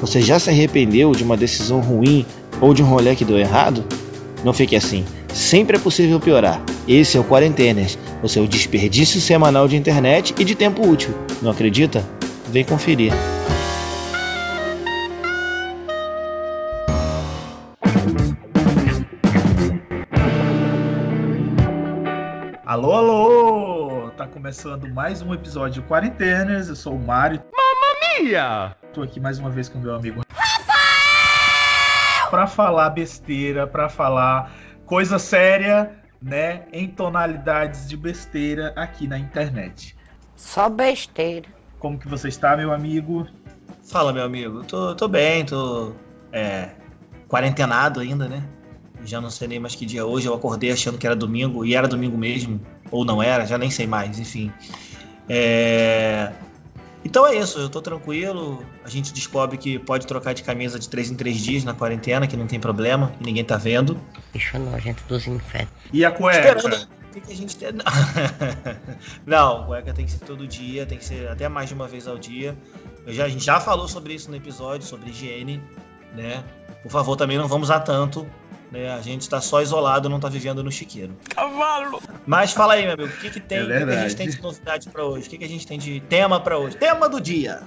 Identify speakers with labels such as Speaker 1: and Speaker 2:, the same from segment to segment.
Speaker 1: Você já se arrependeu de uma decisão ruim ou de um rolê que deu errado? Não fique assim. Sempre é possível piorar. Esse é o Quarentenas, o seu desperdício semanal de internet e de tempo útil. Não acredita? Vem conferir.
Speaker 2: Alô, alô! Tá começando mais um episódio de Quarentenas. Eu sou o Mário. Mia! Tô aqui mais uma vez com meu amigo Rafael! Pra falar besteira, pra falar coisa séria, né? Em tonalidades de besteira aqui na internet.
Speaker 3: Só besteira.
Speaker 2: Como que você está, meu amigo?
Speaker 1: Fala, meu amigo. Tô, tô bem, tô é, quarentenado ainda, né? Já não sei nem mais que dia é hoje. Eu acordei achando que era domingo e era domingo mesmo, ou não era, já nem sei mais, enfim. É... Então é isso, eu tô tranquilo. A gente descobre que pode trocar de camisa de 3 em 3 dias na quarentena, que não tem problema, que ninguém tá vendo.
Speaker 3: Bicho nojento dos infernos.
Speaker 2: E a cueca?
Speaker 1: Esperando que a gente tem. Não, cueca tem que ser todo dia, tem que ser até mais de uma vez ao dia. Eu já, a gente já falou sobre isso no episódio, sobre higiene, né? Por favor, também não vamos a tanto. Né? A gente está só isolado, não está vivendo no chiqueiro.
Speaker 2: Cavalo!
Speaker 1: Mas fala aí, meu amigo, o que, que tem?
Speaker 2: É
Speaker 1: que, que a gente tem de novidade para hoje? O que, que a gente tem de tema para hoje? Tema do dia!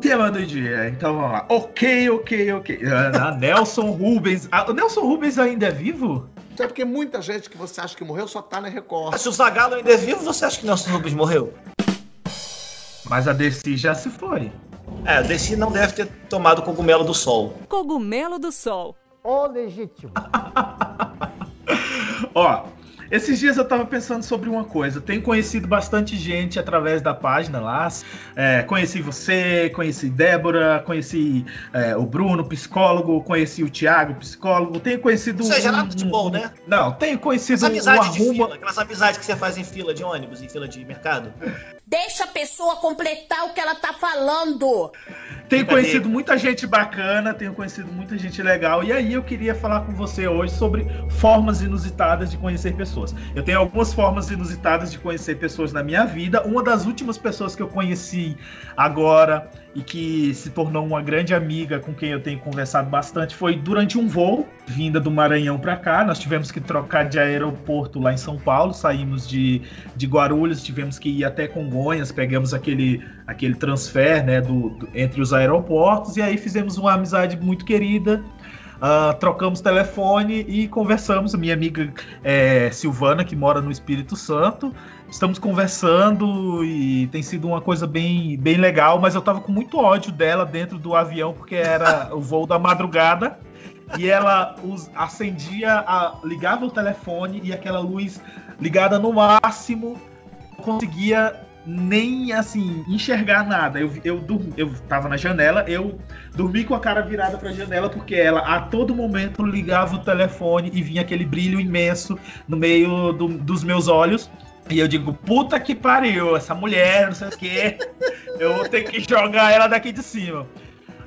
Speaker 2: Tema do dia, então vamos lá. Ok, ok, ok. Ah, Nelson Rubens. Ah, o Nelson Rubens ainda é vivo?
Speaker 4: Até porque muita gente que você acha que morreu só tá na Record.
Speaker 1: Se o Zagalo ainda é vivo, você acha que Nelson Rubens morreu?
Speaker 2: Mas a Dercy já se foi.
Speaker 1: É, o Desi não deve ter tomado cogumelo do sol.
Speaker 5: Cogumelo do Sol.
Speaker 3: Ô legítimo.
Speaker 2: Ó, esses dias eu tava pensando sobre uma coisa. Tenho conhecido bastante gente através da página lá. É, conheci você, conheci Débora, conheci é, o Bruno, psicólogo, conheci o Thiago, psicólogo. Tenho conhecido.
Speaker 1: Ou seja,
Speaker 2: um-
Speaker 1: nada de bom, né?
Speaker 2: Não, tenho conhecido
Speaker 1: Essa
Speaker 2: o
Speaker 1: amizade de fila, aquelas amizades que você faz em fila de ônibus, em fila de mercado.
Speaker 6: Deixa a pessoa completar o que ela tá falando.
Speaker 2: Tenho conhecido muita gente bacana, tenho conhecido muita gente legal. E aí eu queria falar com você hoje sobre formas inusitadas de conhecer pessoas. Eu tenho algumas formas inusitadas de conhecer pessoas na minha vida. Uma das últimas pessoas que eu conheci agora e que se tornou uma grande amiga com quem eu tenho conversado bastante foi durante um voo vinda do Maranhão para cá. Nós tivemos que trocar de aeroporto lá em São Paulo, saímos de, de Guarulhos, tivemos que ir até Congonhas, pegamos aquele, aquele transfer né, do, do- entre os aeroportos e aí fizemos uma amizade muito querida. Ah, trocamos telefone e conversamos. Minha amiga é, Silvana, que mora no Espírito Santo, estamos conversando e tem sido uma coisa bem, bem legal. Mas eu tava com muito ódio dela dentro do avião porque era o voo da madrugada e ela us- acendia, a, ligava o telefone e aquela luz ligada no máximo, conseguia nem assim enxergar nada. Eu, eu, eu tava na janela, eu dormi com a cara virada pra janela porque ela a todo momento ligava o telefone e vinha aquele brilho imenso no meio do- dos meus olhos. E eu digo, puta que pariu, essa mulher, não sei o quê. Eu vou ter que jogar ela daqui de cima.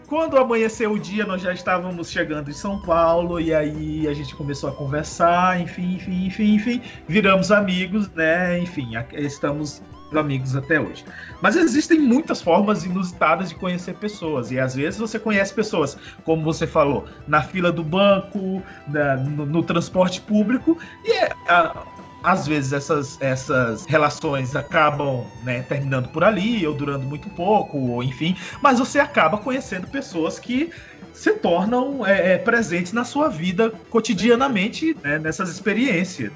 Speaker 2: Quando amanheceu o dia, nós já estávamos chegando em São Paulo, e aí a gente começou a conversar, enfim, enfim, enfim, enfim. Viramos amigos, né? Enfim, a- estamos amigos até hoje. Mas existem muitas formas inusitadas de conhecer pessoas, e às vezes você conhece pessoas, como você falou, na fila do banco, na- no, no transporte público, e é, a- às vezes essas, essas relações acabam né, terminando por ali, ou durando muito pouco, ou enfim, mas você acaba conhecendo pessoas que se tornam é, é, presentes na sua vida cotidianamente né, nessas experiências.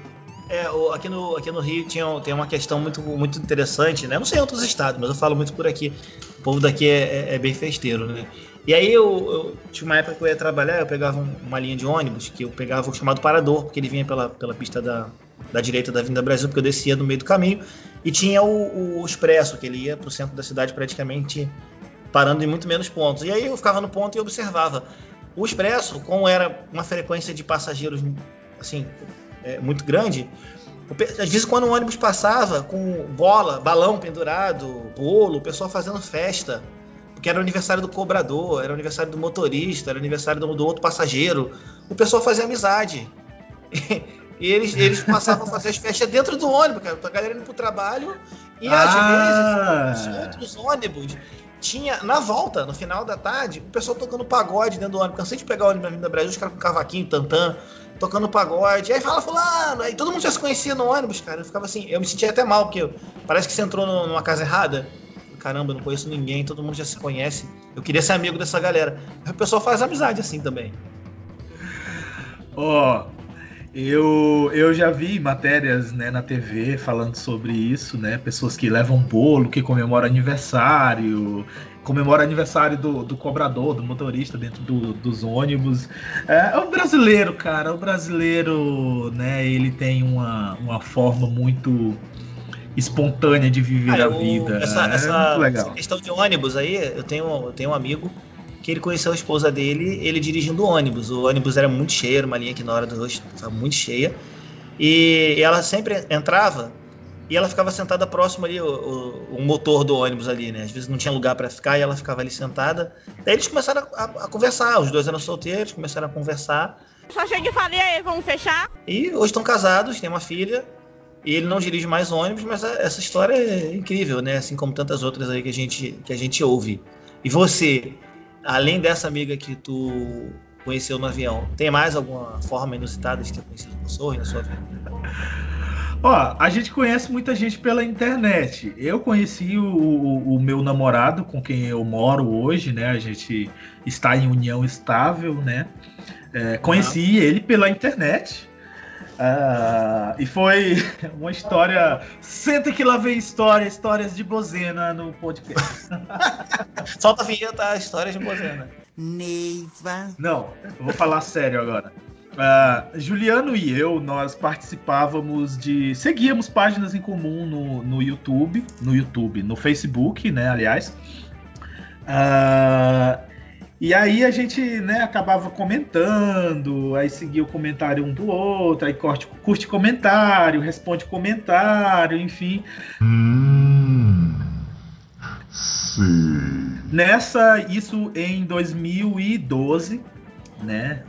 Speaker 1: É, o- aqui, no, aqui no Rio tinha, tem uma questão muito, muito interessante, né? Não sei em outros estados, mas eu falo muito por aqui. O povo daqui é, é- é bem festeiro, né? E aí eu, eu- tinha uma época que eu ia trabalhar, eu pegava um- uma linha de ônibus, que eu pegava o chamado Parador, porque ele vinha pela, pela pista da, da direita da Vinda Brasil, porque eu descia no meio do caminho, e tinha o, o Expresso, que ele ia pro centro da cidade praticamente parando em muito menos pontos. E aí eu ficava no ponto e observava. O Expresso, como era uma frequência de passageiros assim, é, muito grande, às vezes quando o ônibus passava com bola, balão pendurado, bolo, o pessoal fazendo festa, porque era o aniversário do cobrador, era o aniversário do motorista, era o aniversário do, do outro passageiro, o pessoal fazia amizade. E eles, eles passavam a fazer as festas dentro do ônibus, cara, pra galera indo pro trabalho. E
Speaker 2: Ah.
Speaker 1: às vezes, os outros ônibus tinha, na volta, no final da tarde, o pessoal tocando pagode dentro do ônibus. Cansei de pegar o ônibus na Vinda Brasil, os caras com cavaquinho, tantã, tocando pagode. Aí fala, fulano, aí todo mundo já se conhecia no ônibus, cara. Eu ficava assim, eu me sentia até mal, porque parece que você entrou numa casa errada. Caramba, não conheço ninguém, todo mundo já se conhece. Eu queria ser amigo dessa galera. Aí o pessoal faz amizade assim também.
Speaker 2: Ó, eu, eu já vi matérias né, na TV falando sobre isso, né? Pessoas que levam bolo, que comemoram aniversário, comemora aniversário do, do cobrador, do motorista dentro do- dos ônibus. É, o brasileiro, cara, o brasileiro, né? Ele tem uma, uma forma muito espontânea de viver
Speaker 1: Cara,
Speaker 2: a vida.
Speaker 1: essa,
Speaker 2: é
Speaker 1: essa- essa questão de ônibus aí, eu tenho, eu tenho um amigo que ele conheceu a esposa dele, ele dirigindo o ônibus. O ônibus era muito cheio, era uma linha que na hora do rush estava muito cheia. E ela sempre entrava e ela ficava sentada próximo ali, o, o- o motor do ônibus ali, né? Às vezes não tinha lugar para ficar e ela ficava ali sentada. Daí eles começaram a, a- a conversar, os dois eram solteiros, começaram a conversar.
Speaker 5: Só cheguei e falei aí, vamos fechar?
Speaker 1: E hoje estão casados, têm uma filha. E ele não dirige mais ônibus, mas a- essa história é incrível, né? Assim como tantas outras aí que a gente, que a gente ouve. E você, além dessa amiga que tu conheceu no avião, tem mais alguma forma inusitada de ter conhecido pessoas na sua vida?
Speaker 2: Ó, a gente conhece muita gente pela internet. Eu conheci o, o- o meu namorado com quem eu moro hoje, né? A gente está em união estável, né? É, conheci ele pela internet. Ah, e foi uma história. Senta que lá vem história, histórias de Bozena no podcast.
Speaker 1: Solta a vinheta, a história de Bozena.
Speaker 3: Neiva.
Speaker 2: Não, eu vou falar sério agora. Ah, Juliano e eu, nós participávamos de. Seguíamos páginas em comum no, no YouTube, no YouTube, no Facebook, né, aliás. Ah, e aí a gente, né, acabava comentando, aí seguia o comentário um do outro, aí curte, curte comentário, responde comentário, enfim. Nessa, isso em 2012, né?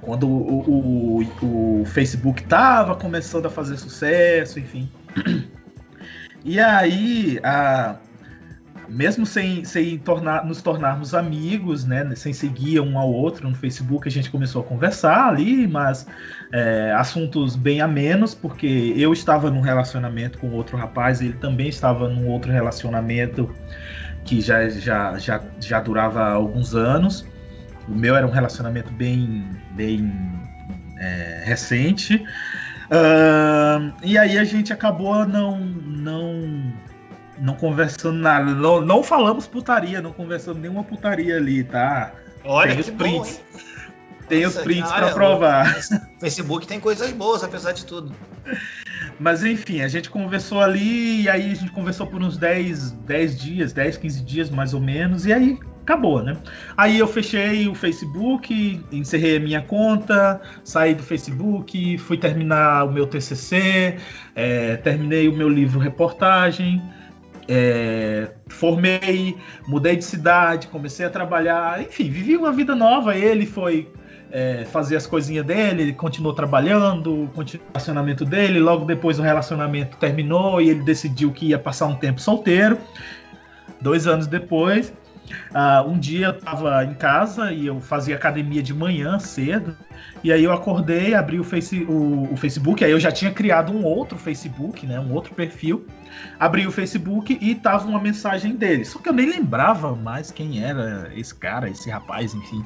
Speaker 2: Quando o, o, o Facebook tava começando a fazer sucesso, enfim. E aí, a, mesmo sem, sem tornar, nos tornarmos amigos, né? Sem seguir um ao outro no Facebook, a gente começou a conversar ali, mas é, assuntos bem amenos, porque eu estava num relacionamento com outro rapaz, ele também estava num outro relacionamento que já, já, já, já durava alguns anos. O meu era um relacionamento bem, bem é, recente. Ahn, e aí a gente acabou não, não, não conversando nada. Não, não falamos putaria, não conversamos nenhuma putaria ali, tá?
Speaker 1: Olha
Speaker 2: Tem os
Speaker 1: bom,
Speaker 2: prints.
Speaker 1: hein?
Speaker 2: Tem
Speaker 1: Nossa,
Speaker 2: os prints para provar.
Speaker 1: O Facebook tem coisas boas, apesar de tudo.
Speaker 2: Mas enfim, a gente conversou ali, e aí a gente conversou por uns 10, 10 dias, 10, 15 dias mais ou menos, e aí acabou, né? Aí eu fechei o Facebook, encerrei a minha conta, saí do Facebook, fui terminar o meu TCC, é, terminei o meu livro reportagem, é, formei, mudei de cidade, comecei a trabalhar, enfim, vivi uma vida nova. Ele foi é, fazer as coisinhas dele, ele continuou trabalhando, continuou o relacionamento dele. Logo depois o relacionamento terminou e ele decidiu que ia passar um tempo solteiro. Dois anos depois, ah, um dia eu tava em casa e eu fazia academia de manhã cedo. E aí eu acordei, abri o, face, o, o Facebook, aí eu já tinha criado um outro Facebook, né? Um outro perfil. Abri o Facebook e tava uma mensagem dele. Só que eu nem lembrava mais quem era esse cara, esse rapaz, enfim.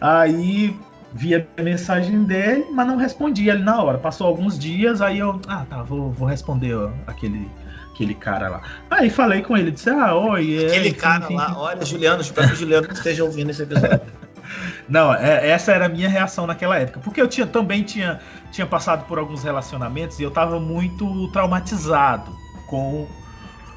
Speaker 2: Aí vi a mensagem dele, mas não respondi ele na hora. Passou alguns dias, aí eu, ah, tá, vou, vou responder aquele, aquele cara lá. Aí falei com ele, disse, ah, oi. é,
Speaker 1: Aquele cara
Speaker 2: enfim,
Speaker 1: lá,
Speaker 2: enfim.
Speaker 1: olha, Juliano, espero que o Juliano esteja ouvindo esse episódio.
Speaker 2: Não, é- essa era a minha reação naquela época. Porque eu tinha, também tinha, tinha passado por alguns relacionamentos e eu tava muito traumatizado com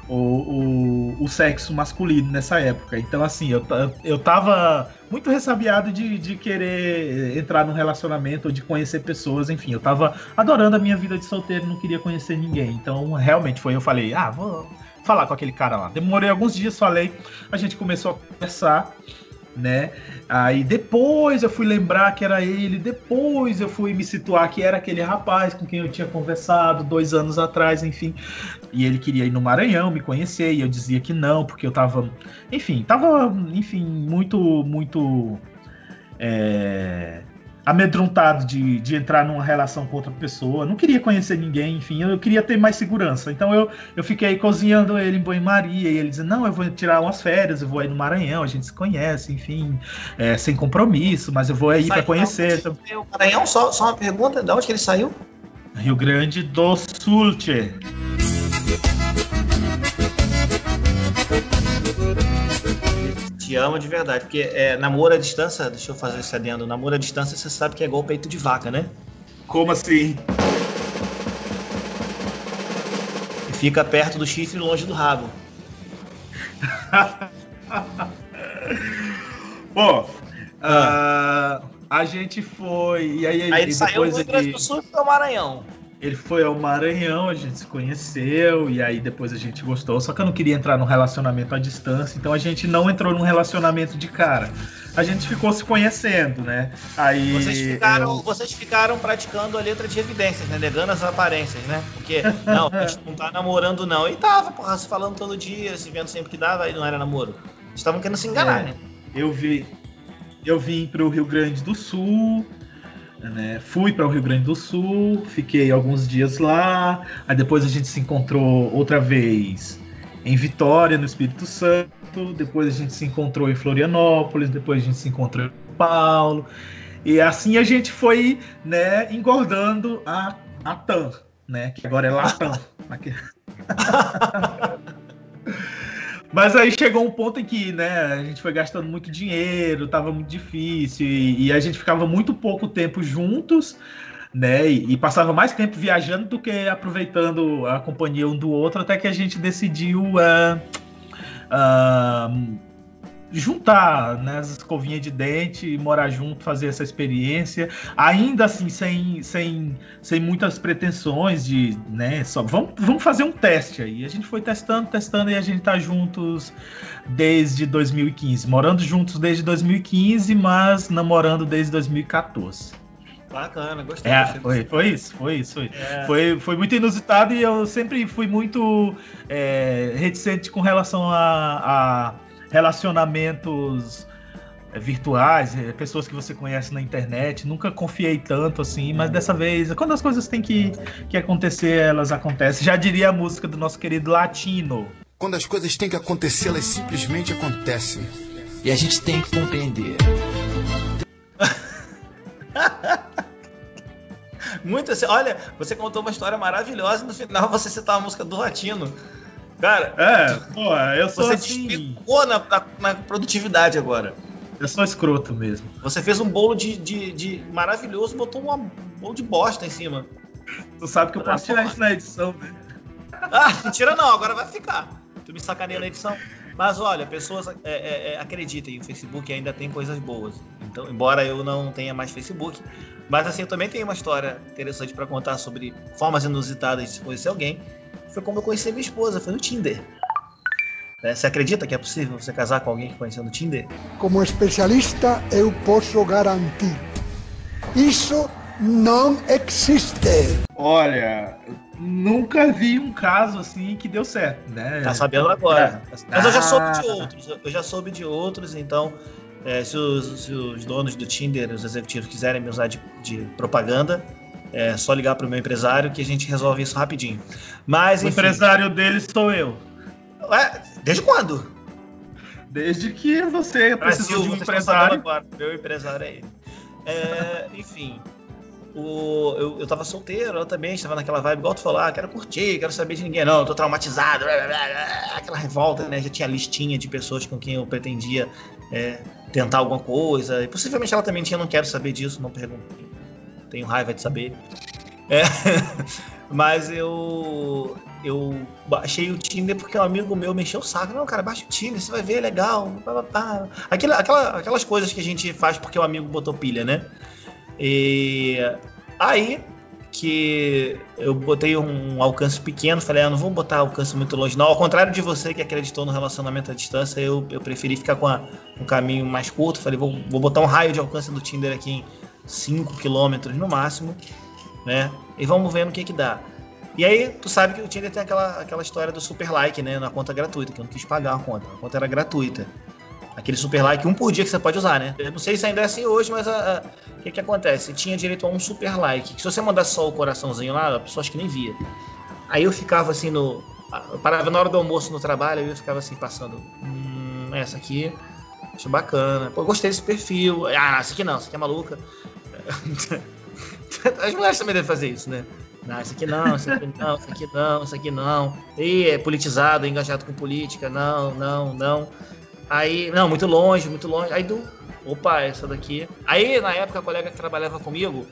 Speaker 2: o, o, o sexo masculino nessa época. Então, assim, eu, eu tava muito ressabiado de, de querer entrar num relacionamento ou de conhecer pessoas. Enfim, eu tava adorando a minha vida de solteiro, não queria conhecer ninguém. Então, realmente foi. Eu falei, ah, vou falar com aquele cara lá. Demorei alguns dias, falei. A gente começou a conversar. Né? Aí depois eu fui lembrar que era ele, depois eu fui me situar que era aquele rapaz com quem eu tinha conversado dois anos atrás, enfim. E ele queria ir no Maranhão me conhecer, e eu dizia que não, porque eu tava, enfim, tava, enfim, muito, muito. É, amedrontado de, de entrar numa relação com outra pessoa, não queria conhecer ninguém, enfim, eu queria ter mais segurança. Então eu, eu fiquei cozinhando ele em banho-maria, e ele dizia, não, eu vou tirar umas férias, eu vou aí no Maranhão, a gente se conhece, enfim, é, sem compromisso, mas eu vou aí para conhecer. Então...
Speaker 1: O Maranhão, só, só uma pergunta, de onde que ele saiu?
Speaker 2: Rio Grande do Sul, tchê.
Speaker 1: Amo de verdade, porque é, namoro à distância, deixa eu fazer esse adendo, namoro à distância você sabe que é igual peito de vaca, né?
Speaker 2: Como assim?
Speaker 1: Fica perto do chifre e longe do rabo.
Speaker 2: Bom, ah. uh, a gente foi. E aí,
Speaker 1: aí ele
Speaker 2: e
Speaker 1: saiu do
Speaker 2: depois
Speaker 1: Rio Grande do Sul e foi ao Maranhão.
Speaker 2: Ele foi ao Maranhão, a gente se conheceu e aí depois a gente gostou. Só que eu não queria entrar num relacionamento à distância, então a gente não entrou num relacionamento de cara. A gente ficou se conhecendo, né? Aí
Speaker 1: Vocês ficaram,
Speaker 2: eu-
Speaker 1: vocês ficaram praticando a letra de evidências, né? Negando as aparências, né? Porque, não, a gente não tá namorando, não. E tava, porra, se falando todo dia, se vendo sempre que dava, aí não era namoro. Estavam querendo se enganar,
Speaker 2: É.
Speaker 1: né?
Speaker 2: eu vi, eu vim para o Rio Grande do Sul, né? Fui para o Rio Grande do Sul, fiquei alguns dias lá. Aí depois a gente se encontrou outra vez em Vitória, no Espírito Santo. Depois a gente se encontrou em Florianópolis. Depois a gente se encontrou em São Paulo. E assim a gente foi, né, engordando a, a TAM, né? Que agora é Latam. Mas aí chegou um ponto em que, né, a gente foi gastando muito dinheiro, tava muito difícil, e, e a gente ficava muito pouco tempo juntos, né, e, e passava mais tempo viajando do que aproveitando a companhia um do outro, até que a gente decidiu ah, ah, juntar né, as escovinhas de dente, morar junto, fazer essa experiência, ainda assim sem, sem, sem muitas pretensões de, né, só vamos, vamos fazer um teste aí. A gente foi testando, testando e a gente tá juntos desde 2015, morando juntos desde 2015, mas namorando desde 2014.
Speaker 1: Bacana, gostei.
Speaker 2: É, foi, foi isso, foi isso. Foi.
Speaker 1: É.
Speaker 2: Foi, foi muito inusitado e eu sempre fui muito é, reticente com relação a, a relacionamentos é, virtuais, é, pessoas que você conhece na internet. Nunca confiei tanto assim, mas dessa vez, quando as coisas têm que, que acontecer, elas acontecem. Já diria a música do nosso querido Latino.
Speaker 7: Quando as coisas têm que acontecer, elas simplesmente acontecem.
Speaker 8: E a gente tem que compreender.
Speaker 1: Muito assim, olha, você contou uma história maravilhosa e no final você citou a música do Latino. Cara,
Speaker 2: É, pô, eu sou
Speaker 1: você
Speaker 2: assim,
Speaker 1: despicou na, na- na produtividade agora.
Speaker 2: eu sou escroto mesmo.
Speaker 1: Você fez um bolo de, de, de maravilhoso, botou um bolo de bosta em cima.
Speaker 2: Tu sabe que eu posso tirar isso na edição, né?
Speaker 1: Ah, mentira não, agora vai ficar. Tu me sacaneia na edição. Mas olha, pessoas é, é, é, acreditem, o Facebook ainda tem coisas boas. Então, embora eu não tenha mais Facebook, mas assim, eu também tenho uma história interessante pra contar sobre formas inusitadas de conhecer alguém. Foi como eu conheci minha esposa, foi no Tinder. Né, Você acredita que é possível você casar com alguém que conheceu no Tinder?
Speaker 9: Como especialista, eu posso garantir. Isso não existe.
Speaker 2: Olha, nunca vi um caso assim que deu certo, né?
Speaker 1: Tá sabendo agora.
Speaker 2: É.
Speaker 1: Mas eu já soube de
Speaker 2: Ah.
Speaker 1: outros. Eu já soube de outros, então. é, se, os, se os donos do Tinder, os executivos, quiserem me usar de, de propaganda, é só ligar pro meu empresário que a gente resolve isso rapidinho. Mas,
Speaker 2: O
Speaker 1: enfim.
Speaker 2: empresário dele sou eu.
Speaker 1: Ué, desde quando?
Speaker 2: Desde que você precisou de um
Speaker 1: sabendo
Speaker 2: empresário.
Speaker 1: Agora. Meu empresário é ele. É, enfim. O, eu, eu tava solteiro, eu também estava naquela vibe, igual tu falou, ah, quero curtir, quero saber de ninguém, não, eu tô traumatizado, blá, blá, blá, aquela revolta, né? Já tinha listinha de pessoas com quem eu pretendia é, tentar alguma coisa, e possivelmente ela também tinha, não quero saber disso, não perguntei, tenho raiva de saber. É, mas eu eu baixei o Tinder porque um amigo meu me encheu o saco. Não, cara, baixa o Tinder, você vai ver, é legal. Aquela, aquela, aquelas coisas que a gente faz porque o amigo botou pilha, né? E aí que eu botei um alcance pequeno, falei, ah, não vou botar alcance muito longe, não. Ao contrário de você que acreditou no relacionamento à distância, eu, eu preferi ficar com um caminho mais curto. Falei, vou, vou botar um raio de alcance do Tinder aqui em 5 km no máximo, né? E vamos ver no que que dá. E aí, tu sabe que o Tinder tem aquela, aquela história do super like, né? Na conta gratuita, que eu não quis pagar a conta. A conta era gratuita. Aquele super like, um por dia que você pode usar, né? Eu não sei se ainda é assim hoje, mas o que que acontece? Tinha direito a um super like. Que se você mandasse só o coraçãozinho lá, a pessoa acho que nem via. Aí eu ficava assim no. Eu parava na hora do almoço no trabalho, eu ficava assim passando. Hum, essa aqui. Acho bacana. Pô, gostei desse perfil. Ah, essa aqui não, essa aqui é maluca. As mulheres também devem fazer isso, né? Não, isso aqui não, isso aqui não, isso aqui não, isso aqui não. E é politizado, engajado com política, não, não, não. Aí, não, muito longe, muito longe. Aí do. Opa, essa daqui. Aí, na época, a colega que trabalhava comigo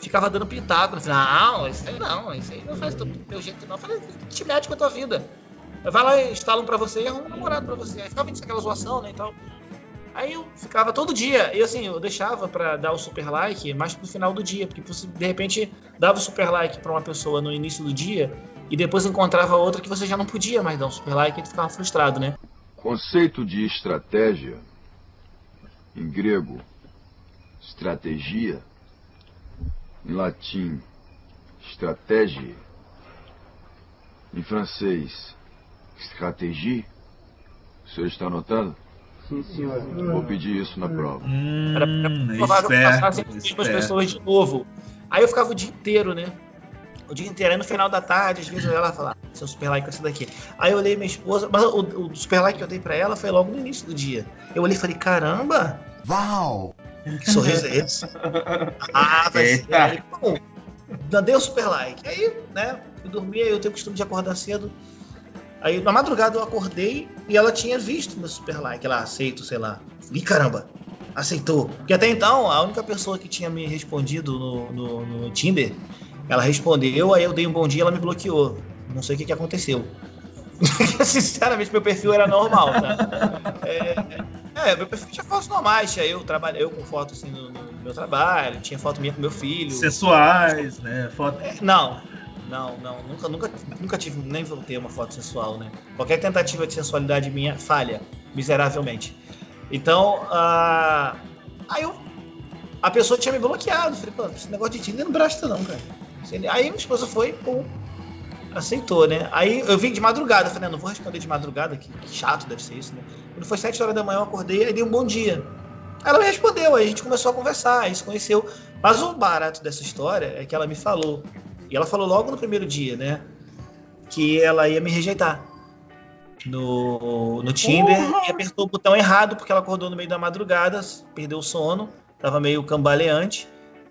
Speaker 1: ficava dando pitaco. Não, isso aí não, isso aí não faz do teu jeito, não. Eu falei, te mete com a tua vida. Vai lá, instala um pra você e arruma um namorado pra você. Aí ficava vendo aquela zoação, né, e tal. Aí eu ficava todo dia, e assim, eu deixava para dar o super like mais pro final do dia, porque você de repente dava o super like para uma pessoa no início do dia e depois encontrava outra que você já não podia mais dar um super like e ficava frustrado, né?
Speaker 10: Conceito de estratégia, em grego, estratégia, em latim, estratégia, em francês, stratégie. O senhor está anotando?
Speaker 11: Sim, senhor.
Speaker 10: Vou pedir isso na prova.
Speaker 2: Hum,
Speaker 1: Era pra provar que eu passasse as mesmas pessoas de novo. Aí eu ficava o dia inteiro, né? O dia inteiro. Aí no final da tarde, às vezes eu ia lá falar, seu super like é esse daqui. Aí eu olhei minha esposa, mas o, o super like que eu dei pra ela foi logo no início do dia. Eu olhei e falei, caramba!
Speaker 7: Uau!
Speaker 1: Que sorriso é esse? ah, vai ser. Aí, bom, dei o super like. Aí, né, fui dormir, aí eu tenho o costume de acordar cedo. Aí na madrugada eu acordei e ela tinha visto meu super like, ela aceito, sei lá. Ih, caramba, aceitou. Porque até então, a única pessoa que tinha me respondido no, no, no Tinder, ela respondeu, aí eu dei um bom dia ela me bloqueou. Não sei o que, que aconteceu. Sinceramente, meu perfil era normal, tá? É, é, meu perfil tinha fotos normais, tinha eu, trabalho, eu com foto assim no, no meu trabalho, tinha foto minha com meu filho.
Speaker 2: Sensuais, né? Foto...
Speaker 1: É, não, não, não, nunca, nunca, nunca tive, nem vou ter uma foto sensual, né? Qualquer tentativa de sensualidade minha falha, miseravelmente. Então, uh, aí eu, a pessoa tinha me bloqueado. Falei, pô, esse negócio de Tinder não presta não, cara. Aí minha esposa foi, pô, aceitou, né? Aí eu vim de madrugada, falei, não vou responder de madrugada, que, que, chato deve ser isso, né? Quando foi sete horas da manhã, eu acordei e dei um bom dia. Ela me respondeu, aí a gente começou a conversar, aí se conheceu. Mas o barato dessa história é que ela me falou, e ela falou logo no primeiro dia, né? Que ela ia me rejeitar no, no Tinder uhum. e apertou o botão errado porque ela acordou no meio da madrugada, perdeu o sono, tava meio cambaleante.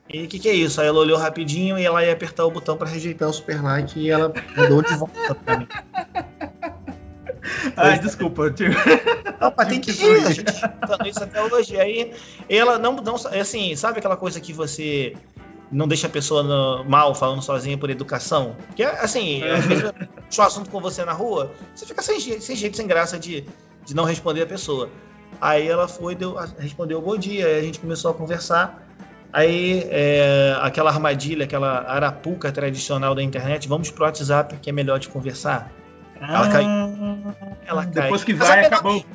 Speaker 1: E o que, que é isso? Aí ela olhou rapidinho e ela ia apertar o botão para rejeitar o super like e ela mandou de volta pra mim.
Speaker 2: Ai, desculpa, tio.
Speaker 1: Mas tem que ir, a gente tá isso até hoje. Aí ela não, não. Assim, sabe aquela coisa que você não deixa a pessoa no, mal falando sozinha por educação. Porque, assim, às vezes eu um assunto com você na rua, você fica sem, sem jeito, sem graça de, de não responder a pessoa. Aí ela foi, deu, respondeu bom dia, aí a gente começou a conversar. Aí, é, aquela armadilha, aquela arapuca tradicional da internet, vamos pro WhatsApp que é melhor de conversar.
Speaker 2: Ela ah, caiu. Ela Depois cai. que vai, mas é acabou. Mesmo,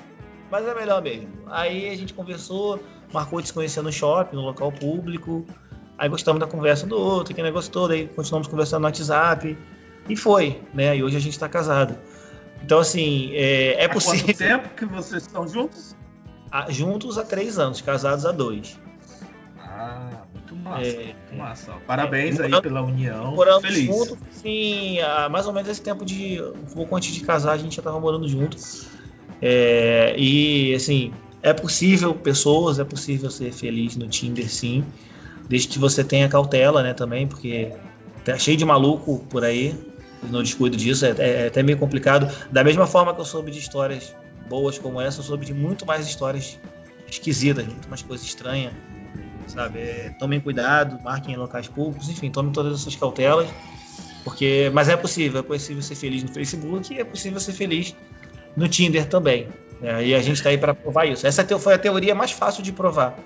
Speaker 1: mas é melhor mesmo. Aí a gente conversou, marcou de se conhecer no shopping, no local público. Aí gostamos da conversa do outro, que negócio todo, aí continuamos conversando no WhatsApp. E foi, né? E hoje a gente está casado. Então, assim, é, é possível.
Speaker 2: Há quanto tempo que vocês estão juntos?
Speaker 1: Ah, juntos há três anos, casados há dois.
Speaker 2: Ah, muito massa, é, muito massa. Parabéns é, aí pela união. Moramos Feliz. juntos,
Speaker 1: sim, há mais ou menos esse tempo de. Um pouco antes de casar, a gente já estava morando juntos. É, e, assim, é possível pessoas, é possível ser feliz no Tinder, sim desde que você tenha cautela, né, também, porque tá cheio de maluco por aí, não descuido disso, é, é, até meio complicado. Da mesma forma que eu soube de histórias boas como essa, eu soube de muito mais histórias esquisitas, muito mais coisas estranhas, sabe? É, tomem cuidado, marquem em locais públicos, enfim, tomem todas essas cautelas, porque, mas é possível, é possível ser feliz no Facebook e é possível ser feliz no Tinder também. Né? E a gente está aí para provar isso. Essa foi a teoria mais fácil de provar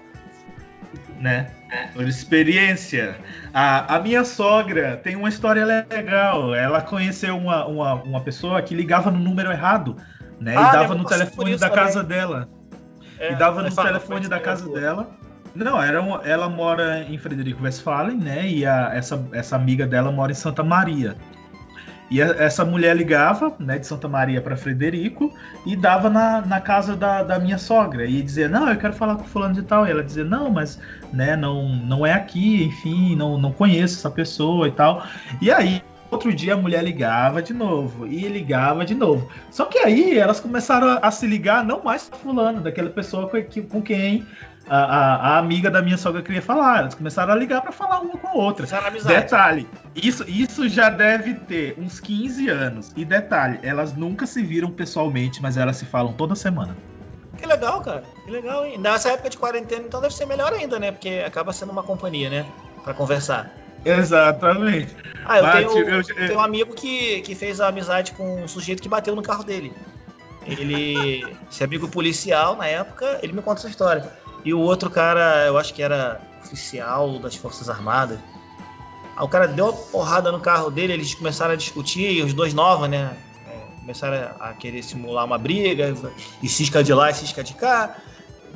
Speaker 2: né? Por experiência. A, a minha sogra tem uma história legal. Ela conheceu uma, uma, uma pessoa que ligava no número errado, né?
Speaker 1: Ah,
Speaker 2: e dava no telefone da
Speaker 1: também.
Speaker 2: casa dela.
Speaker 1: É,
Speaker 2: e dava no telefone da casa
Speaker 1: boa.
Speaker 2: dela. Não, era uma- ela mora em Frederico Westphalen, né? E a- essa, essa amiga dela mora em Santa Maria. E a- essa mulher ligava, né, de Santa Maria para Frederico e dava na, na casa da, da minha sogra e dizia: Não, eu quero falar com fulano de tal. E ela dizia: Não, mas né, não, não é aqui, enfim, não, não conheço essa pessoa e tal. E aí, outro dia a mulher ligava de novo e ligava de novo. Só que aí elas começaram a, a se ligar, não mais fulano, daquela pessoa com, com quem a, a, a amiga da minha sogra queria falar. Elas começaram a ligar para falar uma com a outra. Detalhe, isso, isso já deve ter uns 15 anos. E detalhe, elas nunca se viram pessoalmente, mas elas se falam toda semana.
Speaker 1: Que legal, cara. Que legal, hein? Nessa época de quarentena, então deve ser melhor ainda, né? Porque acaba sendo uma companhia, né? Pra conversar.
Speaker 2: Exatamente.
Speaker 1: Ah, eu,
Speaker 2: Mas,
Speaker 1: tenho,
Speaker 2: eu-
Speaker 1: eu tenho um amigo que, que fez a amizade com um sujeito que bateu no carro dele. Ele. Esse amigo policial, na época, ele me conta essa história. E o outro cara, eu acho que era oficial das Forças Armadas. O cara deu uma porrada no carro dele, eles começaram a discutir, os dois novos, né? Começaram a querer simular uma briga, e cisca de lá e cisca de cá.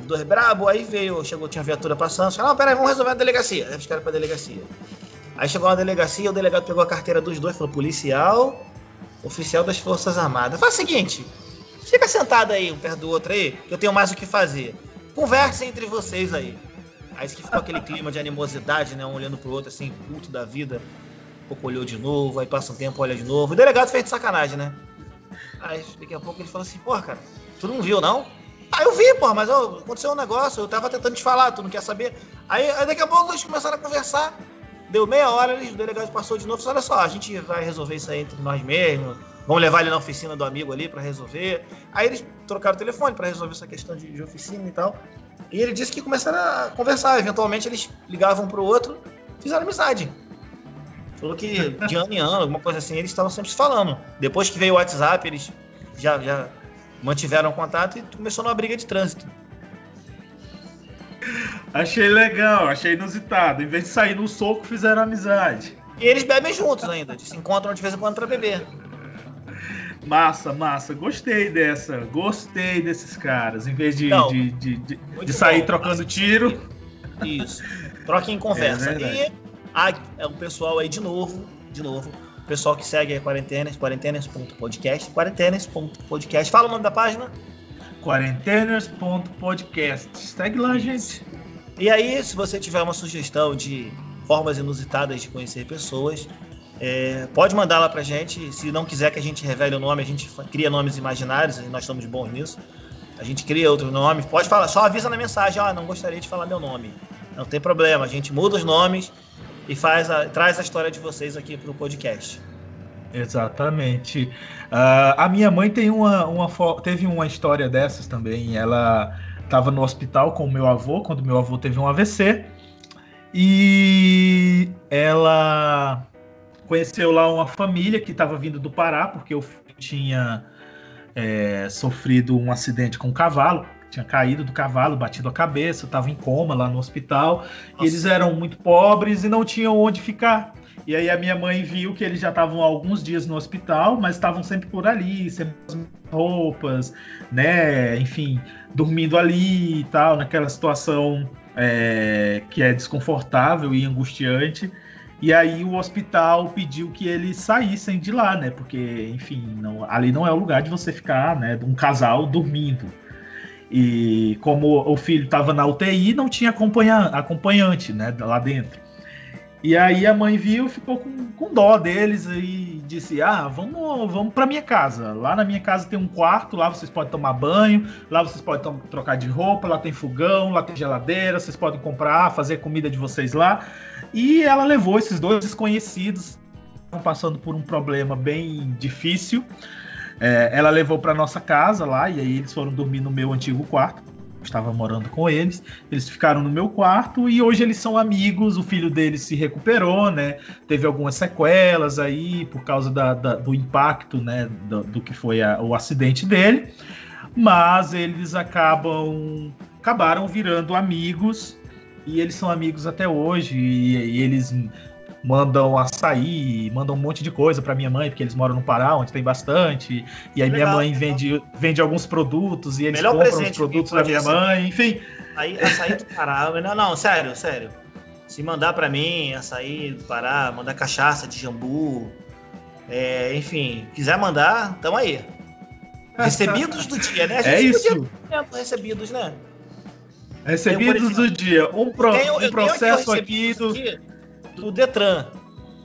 Speaker 1: Dois brabo, aí veio, chegou, tinha viatura passando, falou, não, peraí, vamos resolver na delegacia. Aí os caras pra delegacia. Aí chegou na delegacia, o delegado pegou a carteira dos dois, falou, policial, oficial das Forças Armadas. Faz o seguinte, fica sentado aí, um perto do outro aí, que eu tenho mais o que fazer. Conversem entre vocês aí. Aí que ficou aquele clima de animosidade, né? Um olhando pro outro, assim, puto da vida. Um pouco olhou de novo, aí passa um tempo, olha de novo. O delegado fez de sacanagem, né? Aí daqui a pouco ele falou assim, porra, cara, tu não viu, não? Ah, eu vi, porra, mas ó, aconteceu um negócio, eu tava tentando te falar, tu não quer saber? Aí, aí daqui a pouco eles começaram a conversar. Deu meia hora, o delegado passou de novo falou, olha só, a gente vai resolver isso aí entre nós mesmos. Vamos levar ele na oficina do amigo ali pra resolver. Aí eles trocaram o telefone pra resolver essa questão de, de oficina e tal. E ele disse que começaram a conversar. Eventualmente eles ligavam pro outro, fizeram amizade. Falou que de ano em ano, alguma coisa assim, eles estavam sempre se falando. Depois que veio o WhatsApp, eles já, já mantiveram contato e começou numa briga de trânsito.
Speaker 2: Achei legal, achei inusitado. Em vez de sair no soco, fizeram amizade.
Speaker 1: E eles bebem juntos ainda, eles se encontram de vez em quando pra beber.
Speaker 2: Massa, massa. Gostei dessa. Gostei desses caras. Em vez de, de, de, de- de sair
Speaker 1: bom,
Speaker 2: trocando tiro.
Speaker 1: Isso. Troquem conversa.
Speaker 2: É verdade.
Speaker 1: e a- é o pessoal aí de novo, de novo. O pessoal que segue a Quarentenas, quarentenas.podcast, quarentenas.podcast. Fala o nome da página.
Speaker 2: Quarenteners.podcast. Segue lá, gente.
Speaker 1: E aí, se você tiver uma sugestão de formas inusitadas de conhecer pessoas, é, pode mandar lá pra gente. Se não quiser que a gente revele o nome, a gente cria nomes imaginários nós somos bons nisso. A gente cria outros nomes. Pode falar, só avisa na mensagem, ó, não gostaria de falar meu nome. Não tem problema, a gente muda os nomes e faz a- traz a história de vocês aqui pro podcast.
Speaker 2: Exatamente. Ah, a minha mãe tem uma, uma teve uma história dessas também. Ela estava no hospital com o meu avô quando meu avô teve um AVC e ela conheceu lá uma família que estava vindo do Pará porque eu tinha é, sofrido um acidente com um cavalo. Tinha caído do cavalo, batido a cabeça, estava em coma lá no hospital. E eles eram muito pobres e não tinham onde ficar. E aí a minha mãe viu que eles já estavam há alguns dias no hospital, mas estavam sempre por ali, sempre as roupas, né? Enfim, dormindo ali e tal, naquela situação é, que é desconfortável e angustiante. E aí o hospital pediu que eles saíssem de lá, né? Porque, enfim, não- ali não é o lugar de você ficar, né? Um casal dormindo. E como o filho estava na UTI, não tinha acompanha- acompanhante, né? Lá dentro. E aí a mãe viu, ficou com, com dó deles e disse: Ah, vamos, vamos para minha casa. Lá na minha casa tem um quarto, lá vocês podem tomar banho, lá vocês podem trocar de roupa, lá tem fogão, lá tem geladeira, vocês podem comprar, fazer comida de vocês lá. E ela levou esses dois desconhecidos, estavam passando por um problema bem difícil. É, ela levou para nossa casa lá e aí eles foram dormir no meu antigo quarto. Estava morando com eles, eles ficaram no meu quarto e hoje eles são amigos. O filho deles se recuperou, né? Teve algumas sequelas aí por causa da- da- do impacto, né? Do, do que foi a- o acidente dele, mas eles acabam acabaram virando amigos e eles são amigos até hoje e, e eles mandam açaí, mandam um monte de coisa para minha mãe, porque eles moram no Pará, onde tem bastante. E aí legal, minha mãe vende, vende alguns produtos e eles Melhor compram os produtos da minha mãe, enfim.
Speaker 1: Aí, açaí do Pará, não, não, sério, sério. Se mandar para mim açaí do Pará, mandar cachaça de jambu, é, enfim, quiser mandar, tamo aí. Recebidos do dia, né?
Speaker 2: é isso.
Speaker 1: Recebidos, né?
Speaker 2: Recebidos do dia. Um, pro, tenho, um processo aqui do...
Speaker 1: do Detran,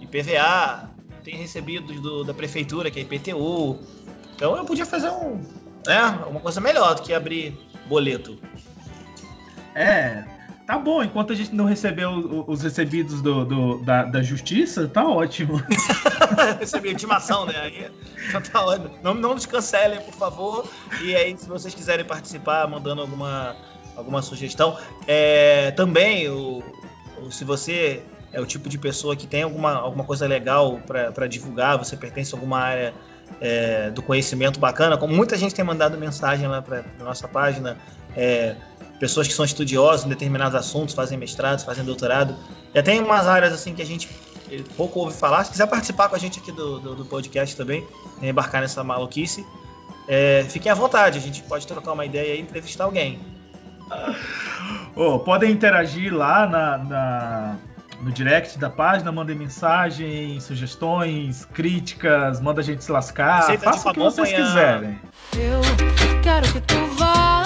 Speaker 1: IPVA, tem recebidos do, da prefeitura, que é IPTU. Então eu podia fazer um, né, uma coisa melhor do que abrir boleto.
Speaker 2: É, tá bom. Enquanto a gente não recebeu os recebidos do, do da, da, justiça, tá ótimo.
Speaker 1: Recebi intimação, né? Aí, então tá ótimo. Não, não nos cancelem, por favor. E aí, se vocês quiserem participar, mandando alguma alguma sugestão. É, também, o, o, se você é o tipo de pessoa que tem alguma, alguma coisa legal para divulgar, você pertence a alguma área é, do conhecimento bacana, como muita gente tem mandado mensagem lá para nossa página, é, pessoas que são estudiosas em determinados assuntos, fazem mestrado, fazem doutorado. Já tem umas áreas assim que a gente pouco ouve falar. Se quiser participar com a gente aqui do, do, do podcast também, embarcar nessa maluquice, é, fiquem à vontade. A gente pode trocar uma ideia e entrevistar alguém.
Speaker 2: Oh, podem interagir lá na, na, no direct da página, mandem mensagem, sugestões, críticas, manda a gente se lascar, Receita faça o que vocês amanhã. quiserem. Eu quero que tu vá,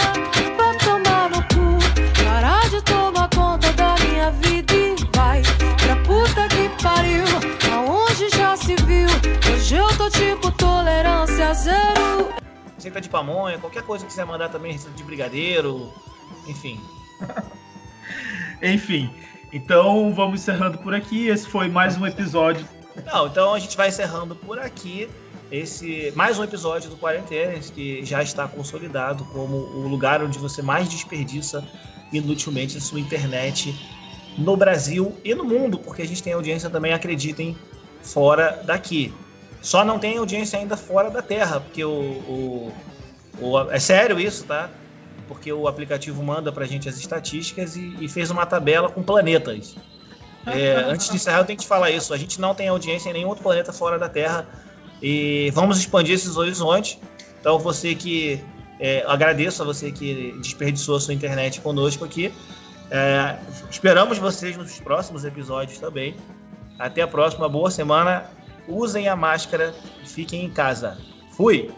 Speaker 2: vá tomar no cu, parar de tomar conta da minha vida e vai pra puta que pariu, aonde já se viu, hoje eu tô tipo tolerância zero.
Speaker 1: Receita de pamonha, qualquer coisa que quiser mandar também, receita de brigadeiro, enfim.
Speaker 2: Enfim. Então vamos encerrando por aqui. Esse foi mais um episódio.
Speaker 1: Não, então a gente vai encerrando por aqui esse mais um episódio do Quarentenas que já está consolidado como o lugar onde você mais desperdiça inutilmente a sua internet no Brasil e no mundo, porque a gente tem audiência também, acreditem, fora daqui. Só não tem audiência ainda fora da Terra, porque o, o, o é sério isso, tá? Porque o aplicativo manda para a gente as estatísticas e, e, fez uma tabela com planetas. É, antes de encerrar, eu tenho que te falar isso. A gente não tem audiência em nenhum outro planeta fora da Terra e vamos expandir esses horizontes. Então, você que. É, agradeço a você que desperdiçou a sua internet conosco aqui. É, esperamos vocês nos próximos episódios também. Até a próxima, boa semana. Usem a máscara e fiquem em casa. Fui!